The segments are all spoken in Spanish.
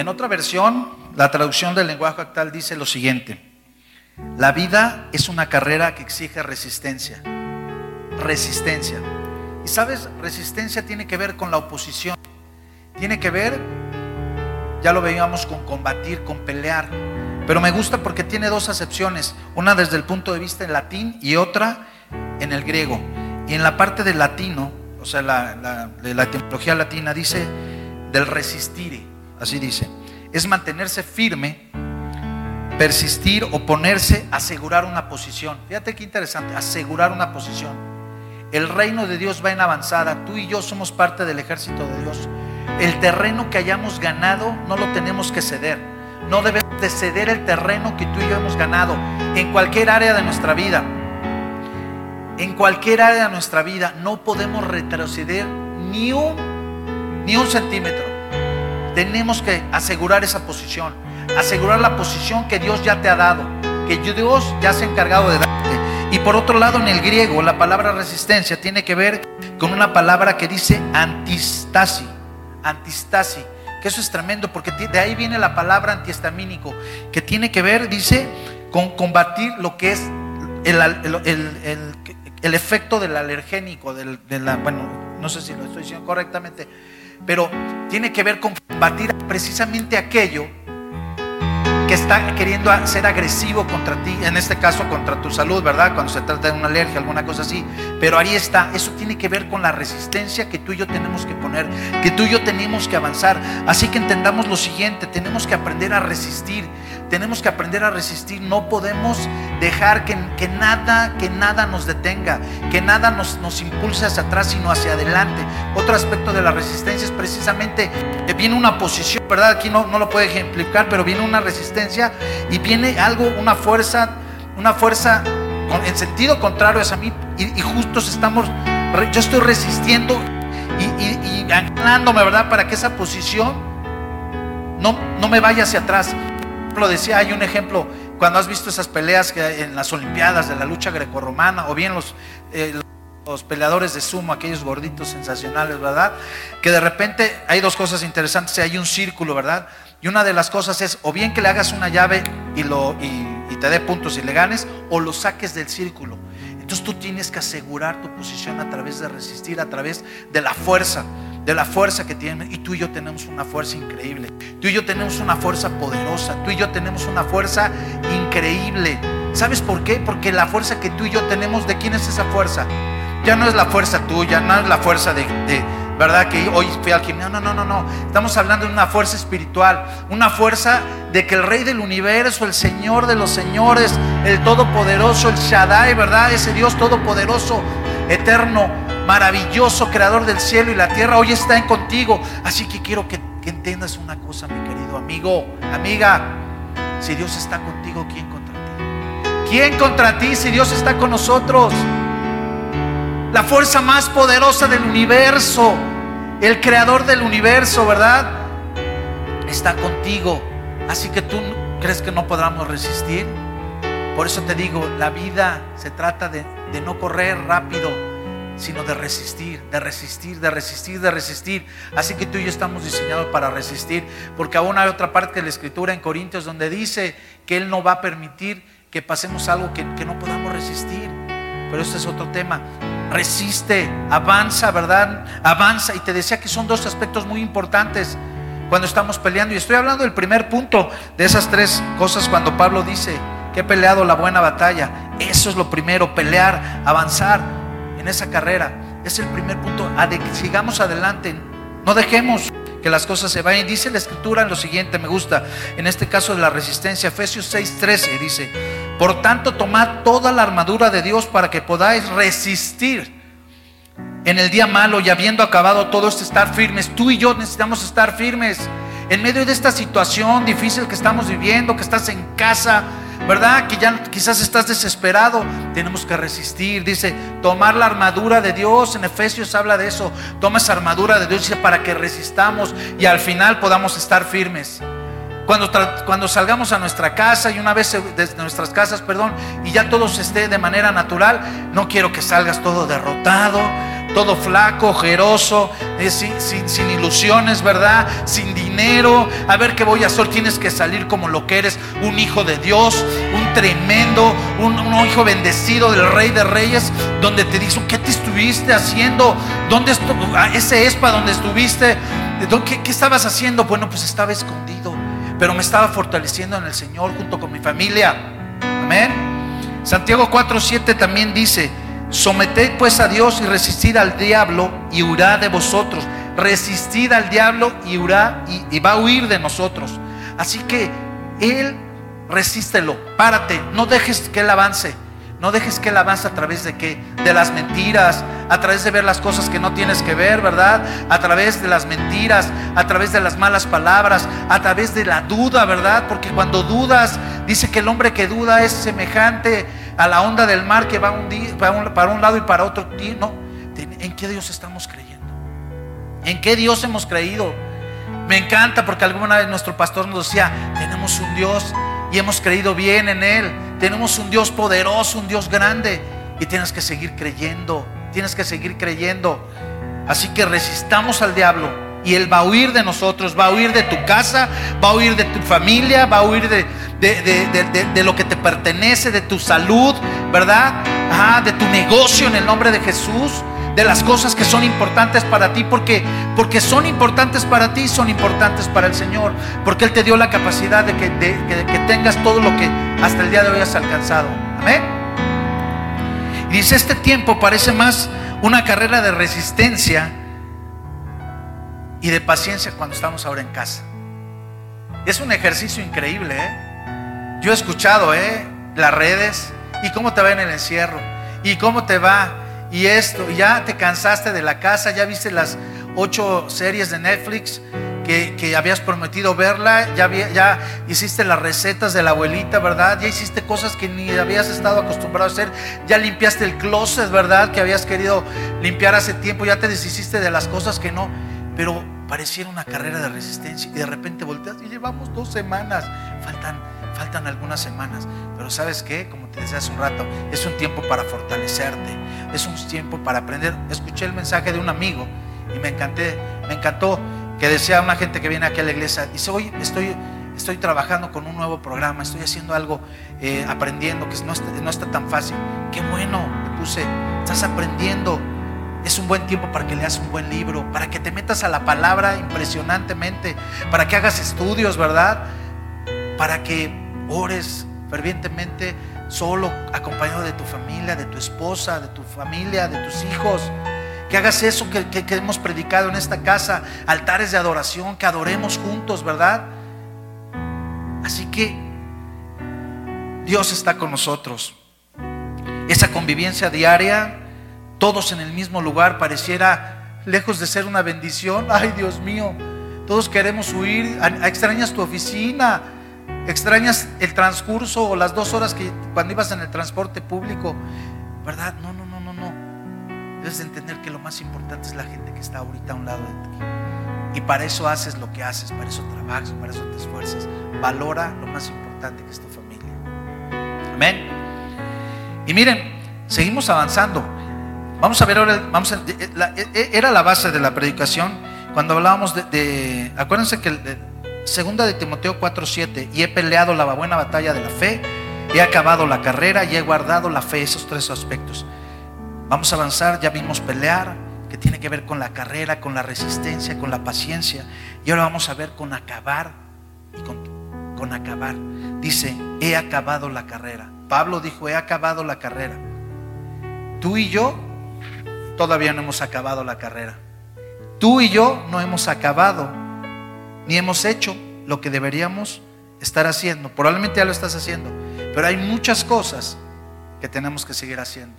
En otra versión, la traducción del lenguaje actual dice lo siguiente. La vida es una carrera que exige resistencia. Resistencia. Y sabes, resistencia tiene que ver con la oposición. Tiene que ver, ya lo veíamos, con combatir, con pelear. Pero me gusta porque tiene dos acepciones. Una desde el punto de vista en latín y otra en el griego. Y en la parte del latino, o sea, de la etimología latina dice del resistir, así dice. Es mantenerse firme persistir, oponerse, asegurar una posición. Fíjate qué interesante, asegurar una posición. El reino de Dios va en avanzada, tú y yo somos parte del ejército de Dios. El terreno que hayamos ganado no lo tenemos que ceder. No debemos de ceder el terreno que tú y yo hemos ganado en cualquier área de nuestra vida. En cualquier área de nuestra vida no podemos retroceder ni un, ni un centímetro. Tenemos que asegurar esa posición asegurar la posición que Dios ya te ha dado, que Dios ya se ha encargado de darte. Y por otro lado, en el griego, la palabra resistencia tiene que ver con una palabra que dice antistasi, antistasi, que eso es tremendo, porque de ahí viene la palabra antihistamínico, que tiene que ver, dice, con combatir lo que es el, efecto del alergénico, del, de la, bueno, no sé si lo estoy diciendo correctamente, pero tiene que ver con combatir precisamente aquello que está queriendo ser agresivo contra ti, en este caso contra tu salud, ¿verdad? Cuando se trata de una alergia, alguna cosa así. Pero ahí está, eso tiene que ver con la resistencia que tú y yo tenemos que poner, que tú y yo tenemos que avanzar. Así que entendamos lo siguiente, tenemos que aprender a resistir, tenemos que aprender a resistir, no podemos dejar que, nada, que nada nos detenga, que nada nos, nos impulse hacia atrás, sino hacia adelante. Otro aspecto de la resistencia es precisamente que viene una posición, ¿verdad? Aquí no, no lo puede ejemplificar, pero viene una resistencia y viene algo, una fuerza, una fuerza en sentido contrario a mí y, justo estamos, yo estoy resistiendo y, y, ¿verdad? Para que esa posición no, no me vaya hacia atrás. Lo decía, hay un ejemplo, cuando has visto esas peleas que en las Olimpiadas de la lucha grecorromana o bien los, eh, los peleadores de sumo, aquellos gorditos sensacionales, ¿verdad? Que de repente hay dos cosas interesantes, hay un círculo, ¿verdad? Y una de las cosas es o bien que le hagas una llave y, lo, y, te dé puntos y le ganes, o lo saques del círculo. Entonces tú tienes que asegurar tu posición a través de resistir, a través de la fuerza, de la fuerza que tiene. Y tú y yo tenemos una fuerza increíble. Tú y yo tenemos una fuerza poderosa. Tú y yo tenemos una fuerza increíble. ¿Sabes por qué? Porque la fuerza que tú y yo tenemos, ¿de quién es esa fuerza? Ya no es la fuerza tuya, no es la fuerza de ¿verdad? Que hoy fui al gimnasio. No, no, no, no. Estamos hablando de una fuerza espiritual, una fuerza de que el Rey del universo, el Señor de los señores, el Todopoderoso, el Shaddai, ¿verdad? Ese Dios Todopoderoso, eterno, maravilloso, creador del cielo y la tierra, hoy está en contigo. Así que quiero que, que entiendas una cosa, mi querido amigo, amiga. Si Dios está contigo, ¿quién contra ti? ¿Quién contra ti si Dios está con nosotros? La fuerza más poderosa del universo el creador del universo, ¿verdad? Está contigo. Así que tú crees que no podamos resistir. Por eso te digo, la vida se trata de, no correr rápido, sino de resistir, de resistir, de resistir, de resistir. Así que tú y yo estamos diseñados para resistir, porque aún hay otra parte de la escritura en Corintios donde dice que Él no va a permitir que pasemos algo que, que no podamos resistir. Pero este es otro tema resiste, avanza, ¿verdad? Avanza. Y te decía que son dos aspectos muy importantes cuando estamos peleando. Y estoy hablando del primer punto de esas tres cosas cuando Pablo dice que he peleado la buena batalla. Eso es lo primero, pelear, avanzar en esa carrera. Es el primer punto, sigamos adelante. No dejemos que las cosas se vayan. Dice la escritura en lo siguiente, me gusta, en este caso de la resistencia, Efesios 6:13 dice, por tanto tomad toda la armadura de Dios para que podáis resistir en el día malo y habiendo acabado todo esto, estar firmes. Tú y yo necesitamos estar firmes en medio de esta situación difícil que estamos viviendo, que estás en casa, ¿verdad? Que ya quizás estás desesperado. Tenemos que resistir. Dice, tomar la armadura de Dios. En Efesios habla de eso. Toma esa armadura de Dios para que resistamos y al final podamos estar firmes. Cuando, salgamos a nuestra casa y una vez desde nuestras casas, perdón, y ya todo se esté de manera natural, no quiero que salgas todo derrotado, todo flaco, ojeroso, eh, sin, ilusiones, ¿verdad? Sin dinero. A ver qué voy a hacer. Tienes que salir como lo que eres, un hijo de Dios, un tremendo, un, hijo bendecido del Rey de Reyes, donde te dicen, ¿qué te estuviste haciendo? ¿Dónde estuvo? Ah, ese espa donde estuviste? ¿Qué, ¿Qué estabas haciendo? Bueno, pues estaba escondido, pero me estaba fortaleciendo en el Señor junto con mi familia. Amén. Santiago 4:7 también dice, Someted pues a Dios y resistid al diablo y huirá de vosotros. Resistid al diablo y, huirá, y, va a huir de nosotros. Así que Él resístelo, párate, no dejes que Él avance. No dejes que Él avance a través de qué? De las mentiras, a través de ver las cosas que no tienes que ver, ¿verdad? A través de las mentiras, a través de las malas palabras, a través de la duda, ¿verdad? Porque cuando dudas, dice que el hombre que duda es semejante a la onda del mar que va un día, para, un, lado y para otro. No, ¿en qué Dios estamos creyendo? ¿En qué Dios hemos creído? Me encanta porque alguna vez nuestro pastor nos decía, tenemos un Dios y hemos creído bien en Él. Tenemos un Dios poderoso, un Dios grande. Y tienes que seguir creyendo, tienes que seguir creyendo. Así que resistamos al diablo y Él va a huir de nosotros, va a huir de tu casa, va a huir de tu familia, va a huir de, de, lo que te pertenece, de tu salud, ¿verdad? de tu negocio en el nombre de Jesús, de las cosas que son importantes para ti, porque, porque son importantes para ti, son importantes para el Señor, porque Él te dio la capacidad de que, que tengas todo lo que hasta el día de hoy has alcanzado. Amén. Y dice, este tiempo parece más una carrera de resistencia y de paciencia cuando estamos ahora en casa. Es un ejercicio increíble, ¿eh? Yo he escuchado, ¿eh? Las redes y cómo te va en el encierro y cómo te va y esto, ya te cansaste de la casa, ya viste las ocho series de Netflix que, habías prometido verla, ya, ya hiciste las recetas de la abuelita, ¿verdad? Ya hiciste cosas que ni habías estado acostumbrado a hacer, ya limpiaste el closet, ¿verdad? Que habías querido limpiar hace tiempo, ya te deshiciste de las cosas que no pero pareciera una carrera de resistencia y de repente volteas y llevamos dos semanas, faltan, faltan algunas semanas, pero sabes qué, como te decía hace un rato, es un tiempo para fortalecerte, es un tiempo para aprender. Escuché el mensaje de un amigo y me encanté, me encantó que decía una gente que viene aquí a la iglesia, dice, hoy estoy, estoy trabajando con un nuevo programa, estoy haciendo algo, eh, aprendiendo, que no está, no está tan fácil. Qué bueno, le puse, estás aprendiendo es un buen tiempo para que leas un buen libro, para que te metas a la palabra impresionantemente, para que hagas estudios, ¿verdad? Para que ores fervientemente solo, acompañado de tu familia, de tu esposa, de tu familia, de tus hijos. Que hagas eso que, hemos predicado en esta casa, altares de adoración, que adoremos juntos, ¿verdad? Así que Dios está con nosotros. Esa convivencia diaria todos en el mismo lugar pareciera lejos de ser una bendición. Ay, Dios mío, todos queremos huir. Extrañas tu oficina, extrañas el transcurso o las dos horas que cuando ibas en el transporte público, ¿verdad? No, no, no, no, no. Debes entender que lo más importante es la gente que está ahorita a un lado de ti. Y para eso haces lo que haces, para eso trabajas, para eso te esfuerzas. Valora lo más importante que es tu familia. Amén. Y miren, seguimos avanzando. Vamos a ver ahora, vamos eh, eh, eh, era la base de la predicación cuando hablábamos de, acuérdense que segunda de Timoteo 4:7, y he peleado la buena batalla de la fe, he acabado la carrera y he guardado la fe, esos tres aspectos. Vamos a avanzar, ya vimos pelear, que tiene que ver con la carrera, con la resistencia, con la paciencia, y ahora vamos a ver con acabar y con, con acabar. Dice, he acabado la carrera. Pablo dijo, he acabado la carrera. Tú y yo todavía no hemos acabado la carrera. Tú y yo no hemos acabado, ni hemos hecho lo que deberíamos estar haciendo. Probablemente ya lo estás haciendo, pero hay muchas cosas que tenemos que seguir haciendo.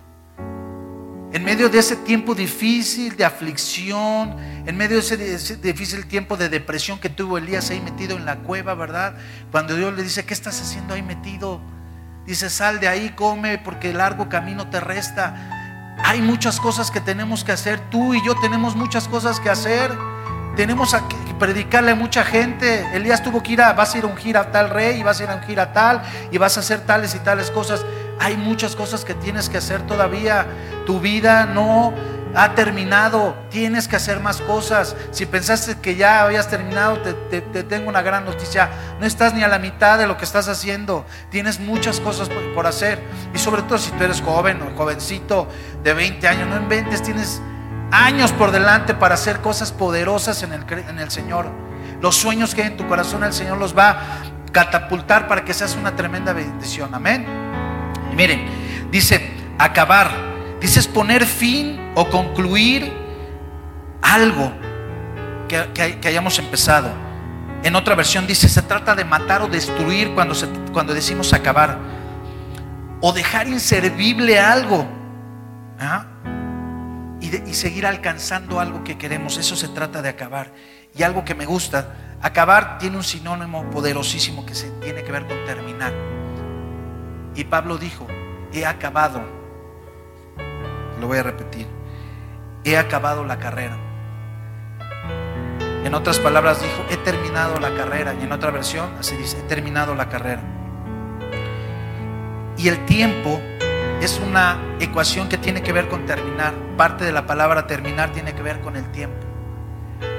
En medio de ese tiempo difícil de aflicción, en medio de ese, difícil tiempo de depresión que tuvo Elías ahí metido en la cueva, ¿verdad? Cuando Dios le dice, ¿qué estás haciendo ahí metido? Dice, sal de ahí, come, porque el largo camino te resta. Hay muchas cosas que tenemos que hacer. Tú y yo tenemos muchas cosas que hacer. Tenemos que predicarle a mucha gente. Elías tuvo que ir a, vas a ir a ungir a tal rey y vas a ir a ungir a tal y vas a hacer tales y tales cosas. Hay muchas cosas que tienes que hacer todavía. Tu vida no, ha terminado, tienes que hacer más cosas. Si pensaste que ya habías terminado, te, tengo una gran noticia. No estás ni a la mitad de lo que estás haciendo. Tienes muchas cosas por, hacer. Y sobre todo si tú eres joven o jovencito de 20 años, no inventes, tienes años por delante para hacer cosas poderosas en el, Señor. Los sueños que hay en tu corazón, el Señor los va a catapultar para que seas una tremenda bendición. Amén. Y miren, dice, acabar Dices poner fin o concluir algo que, hayamos empezado. En otra versión dice, se trata de matar o destruir cuando, cuando decimos acabar. O dejar inservible algo. ¿ah? Y, seguir alcanzando algo que queremos. Eso se trata de acabar. Y algo que me gusta, acabar tiene un sinónimo poderosísimo que se tiene que ver con terminar. Y Pablo dijo, he acabado lo voy a repetir. He acabado la carrera. En otras palabras dijo, he terminado la carrera. Y en otra versión así dice, he terminado la carrera. Y el tiempo es una ecuación que tiene que ver con terminar. Parte de la palabra terminar tiene que ver con el tiempo.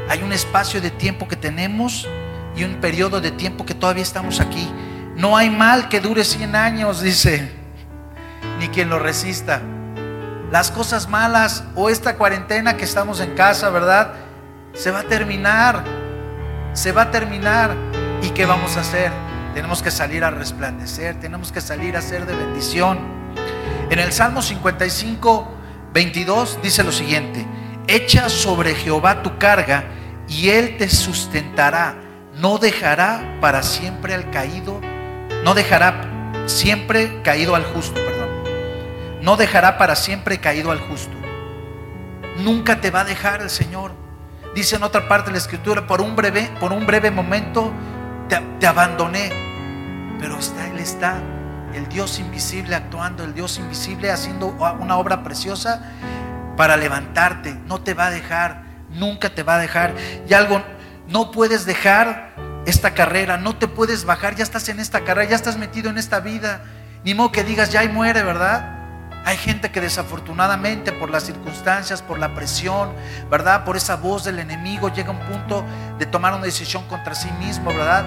Hay un espacio de tiempo que tenemos y un periodo de tiempo que todavía estamos aquí. No hay mal que dure 100 años, dice, ni quien lo resista las cosas malas o esta cuarentena que estamos en casa, ¿verdad? Se va a terminar, se va a terminar. ¿Y qué vamos a hacer? Tenemos que salir a resplandecer, tenemos que salir a ser de bendición. En el Salmo 55, 22 dice lo siguiente, echa sobre Jehová tu carga y él te sustentará, no dejará para siempre al caído, no dejará siempre caído al justo, perdón no dejará para siempre caído al justo. Nunca te va a dejar el Señor. Dice en otra parte de la escritura, por un breve, por un breve momento te, abandoné, pero está, Él está, el Dios invisible actuando, el Dios invisible haciendo una obra preciosa para levantarte. No te va a dejar, nunca te va a dejar. Y algo, no puedes dejar esta carrera, no te puedes bajar, ya estás en esta carrera, ya estás metido en esta vida. Ni modo que digas, ya y muere, ¿verdad? Hay gente que desafortunadamente por las circunstancias, por la presión, ¿verdad? Por esa voz del enemigo llega un punto de tomar una decisión contra sí mismo, ¿verdad?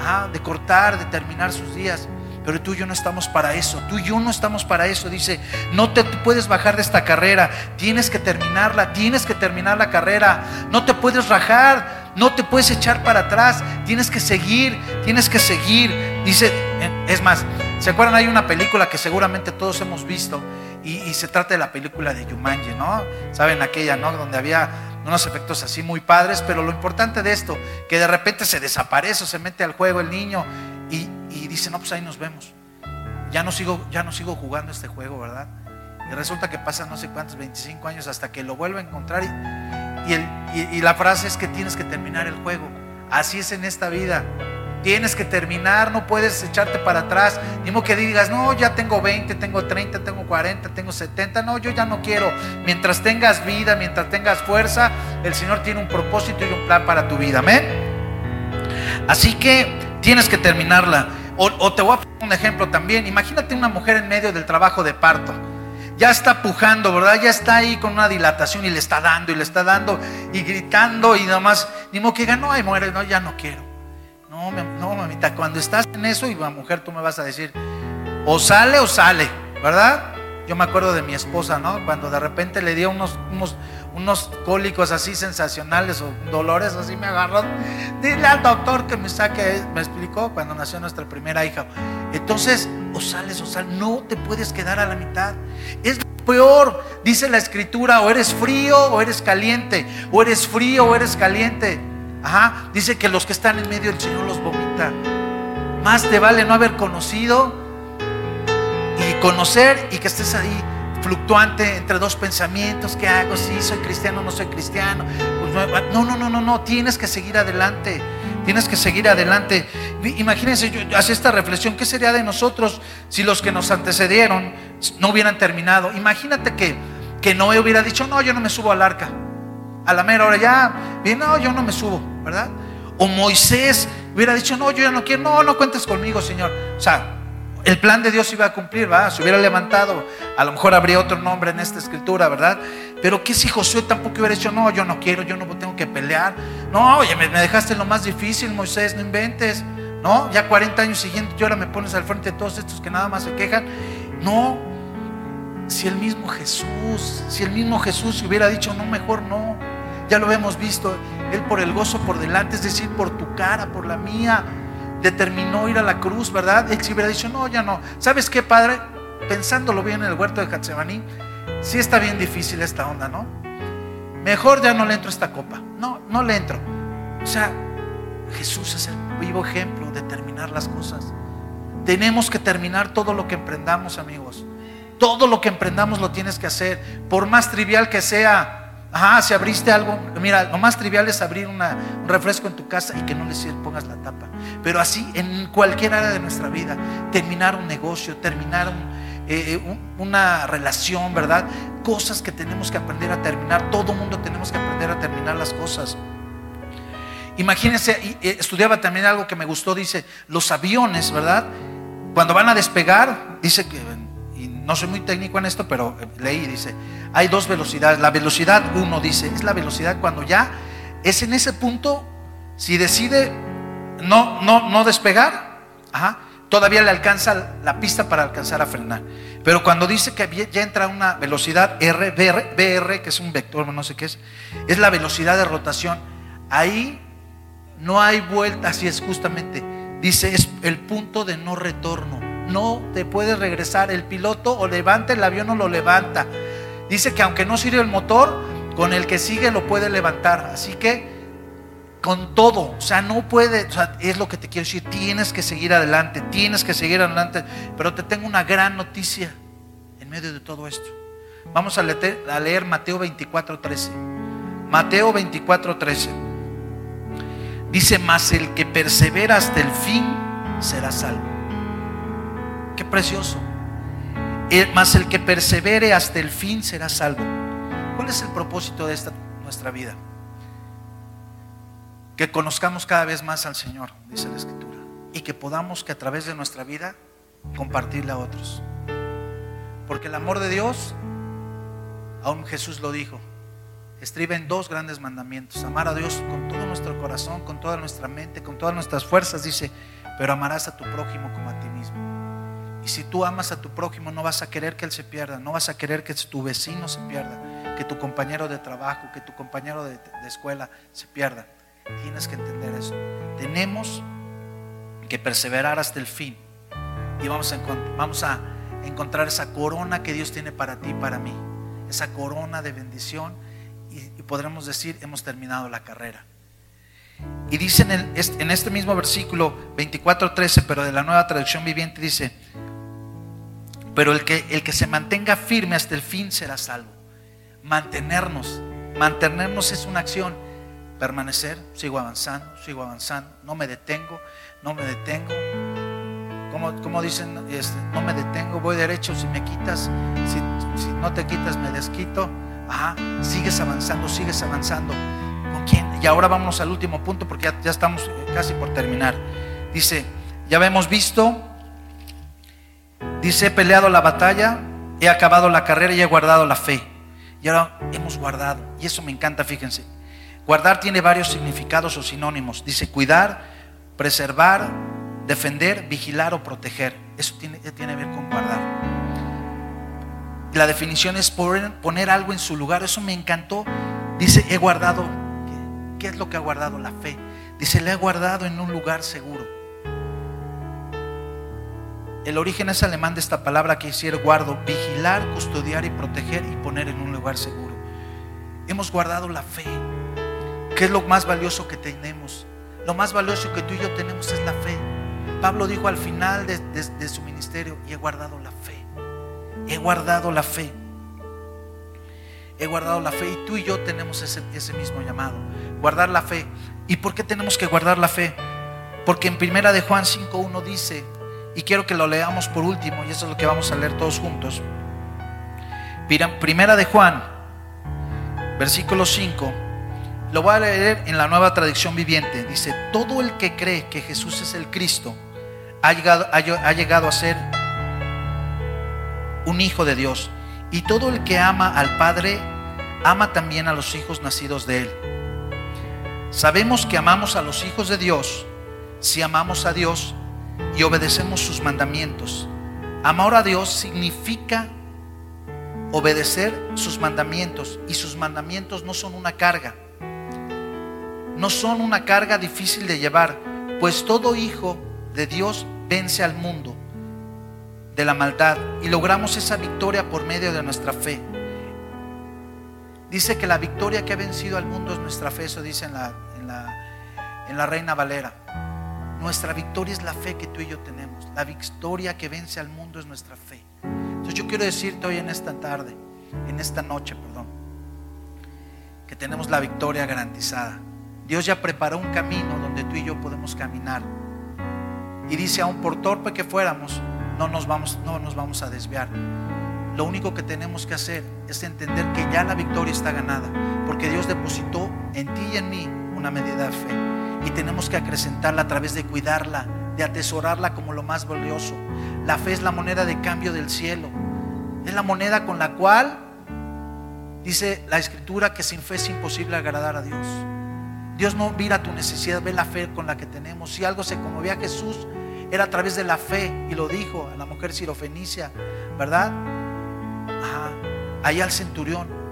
Ah, de cortar, de terminar sus días. Pero tú y yo no estamos para eso. Tú y yo no estamos para eso. Dice, no te puedes bajar de esta carrera. Tienes que terminarla. Tienes que terminar la carrera. No te puedes rajar. No te puedes echar para atrás. Tienes que seguir. Tienes que seguir. Dice, es más, ¿Se acuerdan? Hay una película que seguramente todos hemos visto y, se trata de la película de Yumanji, ¿no? ¿Saben aquella, ¿no? Donde había unos efectos así muy padres, pero lo importante de esto, que de repente se desaparece o se mete al juego el niño y, dice, no, pues ahí nos vemos. Ya no, sigo, ya no sigo jugando este juego, ¿verdad? Y resulta que pasan no sé cuántos, 25 años hasta que lo vuelve a encontrar y, y la frase es que tienes que terminar el juego. Así es en esta vida. Tienes que terminar, no puedes echarte para atrás. Ni que digas, no, ya tengo 20, tengo 30, tengo 40, tengo 70. No, yo ya no quiero. Mientras tengas vida, mientras tengas fuerza, el Señor tiene un propósito y un plan para tu vida. Amén. Así que tienes que terminarla. O, te voy a poner un ejemplo también. Imagínate una mujer en medio del trabajo de parto ya está pujando, ¿verdad? Ya está ahí con una dilatación y le está dando y le está dando y gritando y nomás, ni modo que diga, no, ay, muere, no, ya no quiero. No, no, mamita, cuando estás en eso y la mujer tú me vas a decir, o sale o sale, ¿verdad? Yo me acuerdo de mi esposa, ¿no? Cuando de repente le dio unos, unos cólicos así sensacionales o dolores así, me agarró. Dile al doctor que me saque, me explicó cuando nació nuestra primera hija. Entonces, o sales o sales, no te puedes quedar a la mitad. Es peor, dice la escritura, o eres frío o eres caliente, o eres frío o eres caliente. Ajá, dice que los que están en medio del Señor los vomita. Más te vale no haber conocido y conocer y que estés ahí fluctuante entre dos pensamientos. ¿Qué hago? Si soy cristiano o no soy cristiano. Pues no, no, no, no, no. Tienes que seguir adelante. Tienes que seguir adelante. Imagínense, yo hacía esta reflexión. ¿Qué sería de nosotros si los que nos antecedieron no hubieran terminado? Imagínate que, que Noé hubiera dicho, no, yo no me subo al arca. A la mera hora ya, bien, no, yo no me subo. ¿verdad? O Moisés hubiera dicho, no, yo ya no quiero, no, no cuentes conmigo, Señor. O sea, el plan de Dios iba a cumplir, ¿verdad? Se hubiera levantado, a lo mejor habría otro nombre en esta escritura, ¿verdad? Pero ¿qué si Josué tampoco hubiera dicho, no, yo no quiero, yo no tengo que pelear? No, oye, me, dejaste lo más difícil, Moisés, no inventes. No, ya 40 años siguientes y ahora me pones al frente de todos estos que nada más se quejan. No, si el mismo Jesús, si el mismo Jesús hubiera dicho, no, mejor no. Ya lo hemos visto, Él por el gozo por delante, es decir, por tu cara, por la mía, determinó ir a la cruz, ¿verdad? Él si hubiera no, ya no. ¿Sabes qué, Padre? Pensándolo bien en el huerto de Getsemaní, sí está bien difícil esta onda, ¿no? Mejor ya no le entro a esta copa. No, no le entro. O sea, Jesús es el vivo ejemplo de terminar las cosas. Tenemos que terminar todo lo que emprendamos, amigos. Todo lo que emprendamos lo tienes que hacer, por más trivial que sea. Ajá, si abriste algo, mira, lo más trivial es abrir un refresco en tu casa y que no le pongas la tapa. Pero así, en cualquier área de nuestra vida, terminar un negocio, terminar eh, eh, una relación, ¿verdad? Cosas que tenemos que aprender a terminar. Todo mundo tenemos que aprender a terminar las cosas. Imagínense, eh, estudiaba también algo que me gustó, dice, los aviones, ¿verdad? Cuando van a despegar, dice que no soy muy técnico en esto, pero eh, leí, dice, hay dos velocidades. La velocidad uno dice, es la velocidad cuando ya es en ese punto, si decide no, no, no despegar, todavía le alcanza la pista para alcanzar a frenar. Pero cuando dice que ya entra una velocidad R, BR, que es un vector, no sé qué es, es la velocidad de rotación. Ahí no hay vuelta, así es justamente. Dice, es el punto de no retorno no te puedes regresar. El piloto o levanta el avión o lo levanta. Dice que aunque no sirve el motor, con el que sigue lo puede levantar. Así que con todo, o sea, no puede, es lo que te quiero decir, tienes que seguir adelante, tienes que seguir adelante. Pero te tengo una gran noticia en medio de todo esto. Vamos a leer, a leer Mateo 24, 13. Mateo 24, 13. Dice, mas el que persevera hasta el fin será salvo. Qué precioso. Mas el que persevere hasta el fin será salvo. ¿Cuál es el propósito de esta nuestra vida? Que conozcamos cada vez más al Señor, dice la Escritura, y que podamos que a través de nuestra vida compartirle a otros. Porque el amor de Dios, aún Jesús lo dijo, estriba en dos grandes mandamientos. Amar a Dios con todo nuestro corazón, con toda nuestra mente, con todas nuestras fuerzas, dice, pero amarás a tu prójimo como a ti mismo. Y si tú amas a tu prójimo, no vas a querer que él se pierda, no vas a querer que tu vecino se pierda, que tu compañero de trabajo, que tu compañero de, escuela se pierda. Tienes que entender eso. Tenemos que perseverar hasta el fin. Y vamos a, encontrar esa corona que Dios tiene para ti y para mí. Esa corona de bendición. Y, podremos decir, hemos terminado la carrera. Y dice en este mismo versículo 24:13, pero de la nueva traducción viviente, dice, pero el que, el que se mantenga firme hasta el fin será salvo. Mantenernos, mantenernos es una acción. Permanecer, sigo avanzando, sigo avanzando, no me detengo, no me detengo. Como, como dicen, este, no me detengo, voy derecho, si me quitas, si, no te quitas, me desquito. Ajá, sigues avanzando, sigues avanzando. ¿Con quién? Y ahora vamos al último punto porque ya, ya estamos casi por terminar. Dice, ya hemos visto Dice, he peleado la batalla, he acabado la carrera y he guardado la fe. Y ahora hemos guardado. Y eso me encanta, fíjense. Guardar tiene varios significados o sinónimos. Dice cuidar, preservar, defender, vigilar o proteger. Eso tiene, tiene que ver con guardar. La definición es poner, algo en su lugar. Eso me encantó. Dice, he guardado. ¿Qué, ¿Qué es lo que ha guardado? La fe. Dice, le he guardado en un lugar seguro. El origen es alemán de esta palabra que hiciera guardo, vigilar, custodiar y proteger y poner en un lugar seguro. Hemos guardado la fe, que es lo más valioso que tenemos. Lo más valioso que tú y yo tenemos es la fe. Pablo dijo al final de, su ministerio, y he guardado la fe. He guardado la fe. He guardado la fe y tú y yo tenemos ese, ese mismo llamado. Guardar la fe. ¿Y por qué tenemos que guardar la fe? Porque en primera de Juan 5.1 dice, y quiero que lo leamos por último, y eso es lo que vamos a leer todos juntos. Primera de Juan, versículo 5. Lo voy a leer en la nueva tradición viviente. Dice, todo el que cree que Jesús es el Cristo ha llegado, ha llegado a ser un hijo de Dios. Y todo el que ama al Padre ama también a los hijos nacidos de Él. Sabemos que amamos a los hijos de Dios si amamos a Dios y obedecemos sus mandamientos. Amar a Dios significa obedecer sus mandamientos y sus mandamientos no son una carga. No son una carga difícil de llevar, pues todo hijo de Dios vence al mundo de la maldad y logramos esa victoria por medio de nuestra fe. Dice que la victoria que ha vencido al mundo es nuestra fe, eso dice en la, en la, en la Reina Valera. Nuestra victoria es la fe que tú y yo tenemos. La victoria que vence al mundo es nuestra fe. Entonces yo quiero decirte hoy en esta tarde, en esta noche, perdón, que tenemos la victoria garantizada. Dios ya preparó un camino donde tú y yo podemos caminar. Y dice, aún por torpe que fuéramos, no nos vamos, no nos vamos a desviar. Lo único que tenemos que hacer es entender que ya la victoria está ganada, porque Dios depositó en ti y en mí una medida de fe. Y tenemos que acrecentarla a través de cuidarla, de atesorarla como lo más valioso. La fe es la moneda de cambio del cielo. Es la moneda con la cual, dice la escritura, que sin fe es imposible agradar a Dios. Dios no mira tu necesidad, ve la fe con la que tenemos. Si algo se conmovía a Jesús, era a través de la fe y lo dijo a la mujer sirofenicia, ¿verdad? Ajá. Ahí al centurión.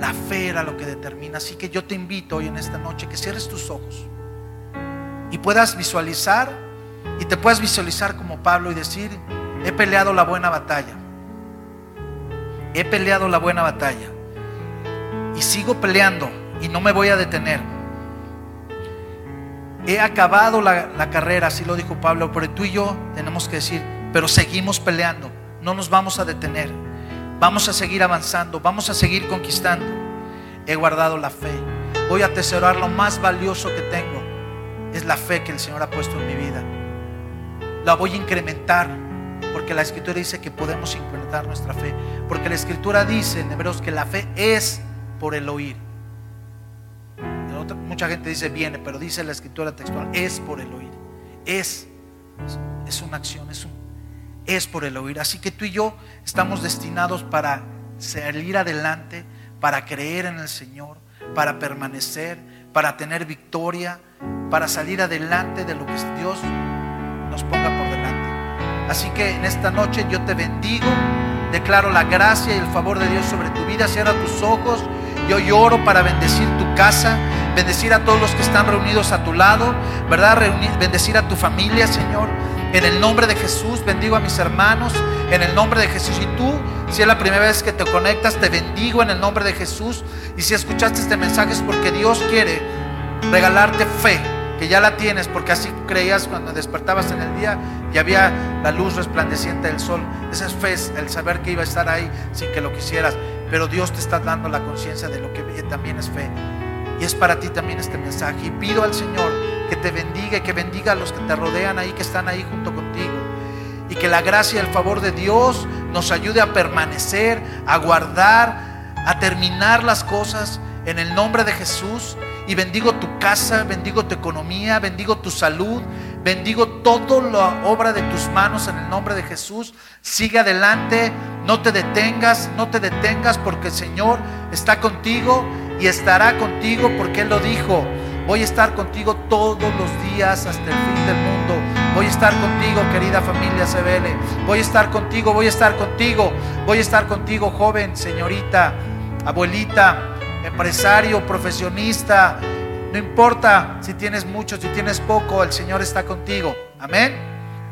La fe era lo que determina. Así que yo te invito hoy en esta noche que cierres tus ojos y puedas visualizar y te puedas visualizar como Pablo y decir, he peleado la buena batalla. He peleado la buena batalla. Y sigo peleando y no me voy a detener he acabado la, carrera, así lo dijo Pablo, pero tú y yo tenemos que decir, pero seguimos peleando, no nos vamos a detener, vamos a seguir avanzando, vamos a seguir conquistando. He guardado la fe, voy a atesorar lo más valioso que tengo, es la fe que el Señor ha puesto en mi vida. La voy a incrementar, porque la Escritura dice que podemos incrementar nuestra fe, porque la Escritura dice en Hebreos que la fe es por el oír mucha gente dice viene, pero dice la escritura textual, es por el oír. Es, es una acción, es, un, es por el oír. Así que tú y yo estamos destinados para salir adelante, para creer en el Señor, para permanecer, para tener victoria, para salir adelante de lo que Dios nos ponga por delante. Así que en esta noche yo te bendigo, declaro la gracia y el favor de Dios sobre tu vida, cierra tus ojos, yo lloro para bendecir tu casa bendecir a todos los que están reunidos a tu lado, ¿verdad? bendecir a tu familia, Señor. En el nombre de Jesús, bendigo a mis hermanos. En el nombre de Jesús. Y tú, si es la primera vez que te conectas, te bendigo en el nombre de Jesús. Y si escuchaste este mensaje es porque Dios quiere regalarte fe, que ya la tienes, porque así creías cuando despertabas en el día y había la luz resplandeciente del sol. Esa es fe, el saber que iba a estar ahí sin que lo quisieras. Pero Dios te está dando la conciencia de lo que también es fe. Y es para ti también este mensaje. Y pido al Señor que te bendiga y que bendiga a los que te rodean ahí, que están ahí junto contigo. Y que la gracia y el favor de Dios nos ayude a permanecer, a guardar, a terminar las cosas en el nombre de Jesús. Y bendigo tu casa, bendigo tu economía, bendigo tu salud, bendigo toda la obra de tus manos en el nombre de Jesús. Sigue adelante, no te detengas, no te detengas porque el Señor está contigo y estará contigo porque Él lo dijo. Voy a estar contigo todos los días hasta el fin del mundo. Voy a estar contigo, querida familia CBL. Voy a estar contigo, voy a estar contigo. Voy a estar contigo, joven, señorita, abuelita, empresario, profesionista. No importa si tienes mucho, si tienes poco, el Señor está contigo. Amén.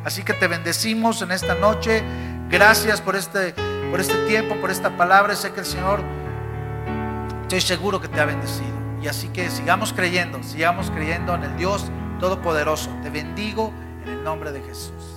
Así que te bendecimos en esta noche. Gracias por este, por este tiempo, por esta palabra. Sé que el Señor Estoy seguro que te ha bendecido. Y así que sigamos creyendo, sigamos creyendo en el Dios Todopoderoso. Te bendigo en el nombre de Jesús.